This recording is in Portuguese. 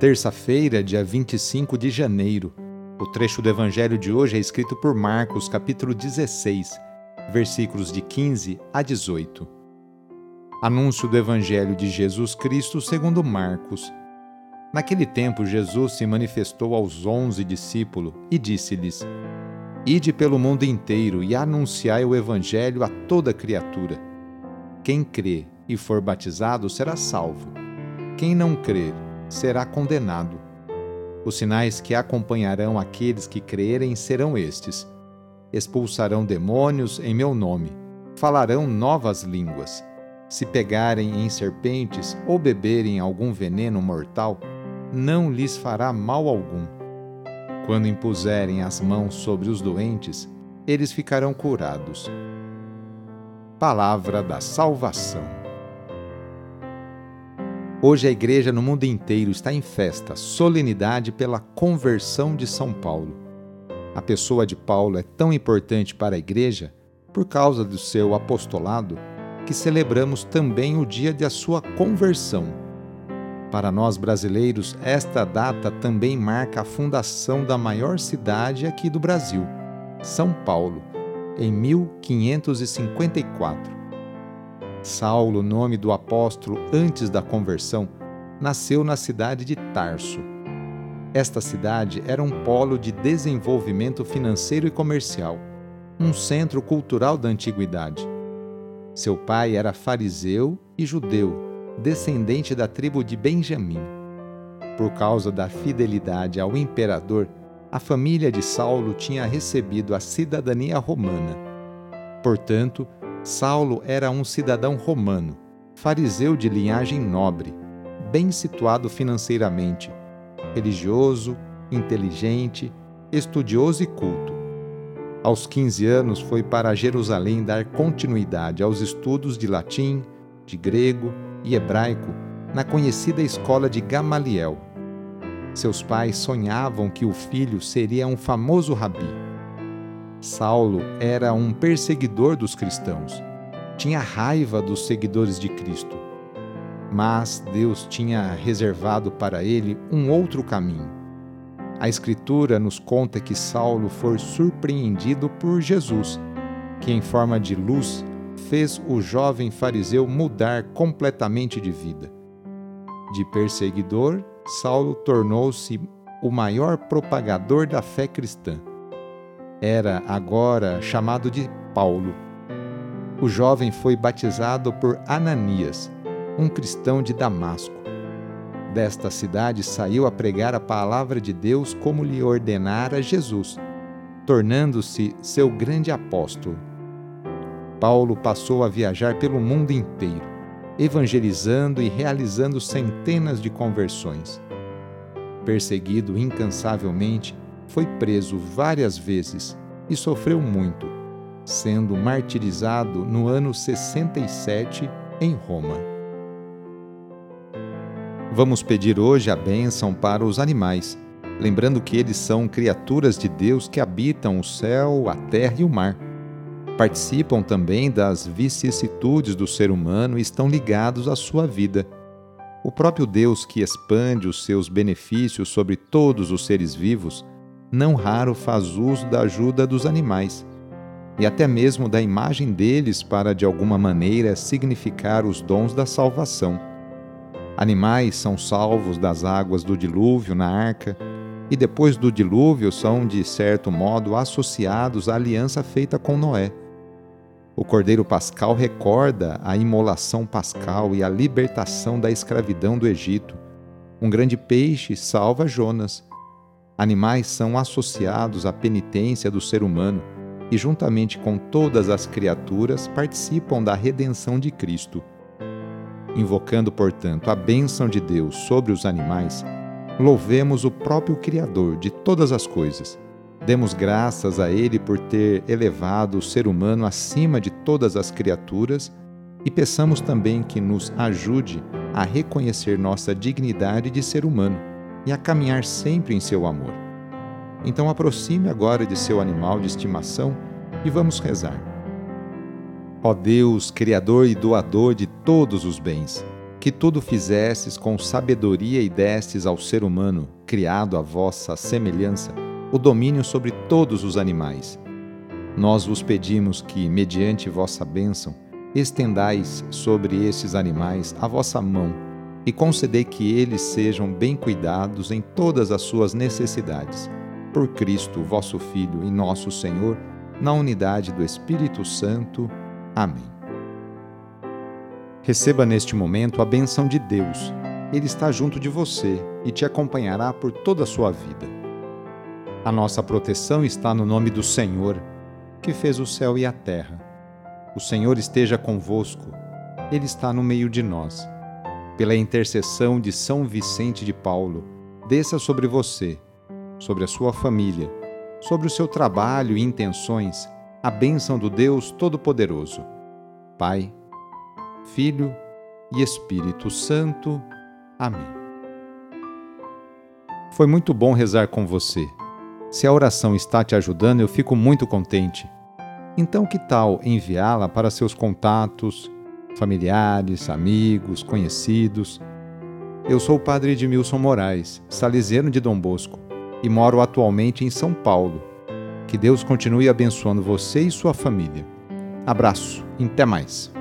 terça-feira, dia 25 de janeiro. O trecho do Evangelho de hoje é escrito por Marcos, capítulo 16, versículos de 15 a 18. Anúncio do Evangelho de Jesus Cristo segundo Marcos. Naquele tempo, Jesus se manifestou aos onze discípulos e disse-lhes: Ide pelo mundo inteiro e anunciai o Evangelho a toda criatura. Quem crê e for batizado será salvo. Quem não crer será condenado. Os sinais que acompanharão aqueles que crerem serão estes: expulsarão demônios em meu nome, falarão novas línguas. Se pegarem em serpentes ou beberem algum veneno mortal, não lhes fará mal algum. Quando impuserem as mãos sobre os doentes, eles ficarão curados. Palavra da Salvação. Hoje a igreja no mundo inteiro está em festa, solenidade pela conversão de São Paulo. A pessoa de Paulo é tão importante para a igreja por causa do seu apostolado que celebramos também o dia de sua conversão. Para nós brasileiros, esta data também marca a fundação da maior cidade aqui do Brasil, São Paulo, em 1554. Saulo, nome do apóstolo antes da conversão, nasceu na cidade de Tarso. Esta cidade era um polo de desenvolvimento financeiro e comercial, um centro cultural da antiguidade. Seu pai era fariseu e judeu, descendente da tribo de Benjamim. Por causa da fidelidade ao imperador, a família de Saulo tinha recebido a cidadania romana. Portanto, Saulo era um cidadão romano, fariseu de linhagem nobre, bem situado financeiramente, religioso, inteligente, estudioso e culto. Aos 15 anos foi para Jerusalém dar continuidade aos estudos de latim, de grego e hebraico na conhecida escola de Gamaliel. Seus pais sonhavam que o filho seria um famoso rabi Saulo era um perseguidor dos cristãos. Tinha raiva dos seguidores de Cristo. Mas Deus tinha reservado para ele um outro caminho. A Escritura nos conta que Saulo foi surpreendido por Jesus, que, em forma de luz, fez o jovem fariseu mudar completamente de vida. De perseguidor, Saulo tornou-se o maior propagador da fé cristã era agora chamado de Paulo. O jovem foi batizado por Ananias, um cristão de Damasco. Desta cidade saiu a pregar a palavra de Deus como lhe ordenara Jesus, tornando-se seu grande apóstolo. Paulo passou a viajar pelo mundo inteiro, evangelizando e realizando centenas de conversões. Perseguido incansavelmente, foi preso várias vezes e sofreu muito, sendo martirizado no ano 67 em Roma. Vamos pedir hoje a bênção para os animais, lembrando que eles são criaturas de Deus que habitam o céu, a terra e o mar. Participam também das vicissitudes do ser humano e estão ligados à sua vida. O próprio Deus que expande os seus benefícios sobre todos os seres vivos não raro faz uso da ajuda dos animais e até mesmo da imagem deles para de alguma maneira significar os dons da salvação. Animais são salvos das águas do dilúvio na arca e depois do dilúvio são, de certo modo, associados à aliança feita com Noé. O Cordeiro Pascal recorda a imolação pascal e a libertação da escravidão do Egito. Um grande peixe salva Jonas. Animais são associados à penitência do ser humano e, juntamente com todas as criaturas, participam da redenção de Cristo. Invocando, portanto, a bênção de Deus sobre os animais, louvemos o próprio Criador de todas as coisas. Demos graças a Ele por ter elevado o ser humano acima de todas as criaturas e peçamos também que nos ajude a reconhecer nossa dignidade de ser humano e a caminhar sempre em seu amor. Então aproxime agora de seu animal de estimação e vamos rezar. Ó Deus, Criador e doador de todos os bens, que tudo fizestes com sabedoria e destes ao ser humano, criado à vossa semelhança, o domínio sobre todos os animais. Nós vos pedimos que, mediante vossa bênção, estendais sobre estes animais a vossa mão e concedei que eles sejam bem cuidados em todas as suas necessidades. Por Cristo, vosso Filho e nosso Senhor, na unidade do Espírito Santo. Amém. Receba neste momento a benção de Deus. Ele está junto de você e te acompanhará por toda a sua vida. A nossa proteção está no nome do Senhor, que fez o céu e a terra. O Senhor esteja convosco, Ele está no meio de nós. Pela intercessão de São Vicente de Paulo, desça sobre você, sobre a sua família, sobre o seu trabalho e intenções, a bênção do Deus Todo-Poderoso. Pai, Filho e Espírito Santo. Amém. Foi muito bom rezar com você. Se a oração está te ajudando, eu fico muito contente. Então, que tal enviá-la para seus contatos, familiares, amigos, conhecidos? Eu sou o padre Edmilson Moraes, salesiano de Dom Bosco, e moro atualmente em São Paulo. Que Deus continue abençoando você e sua família. Abraço, e até mais.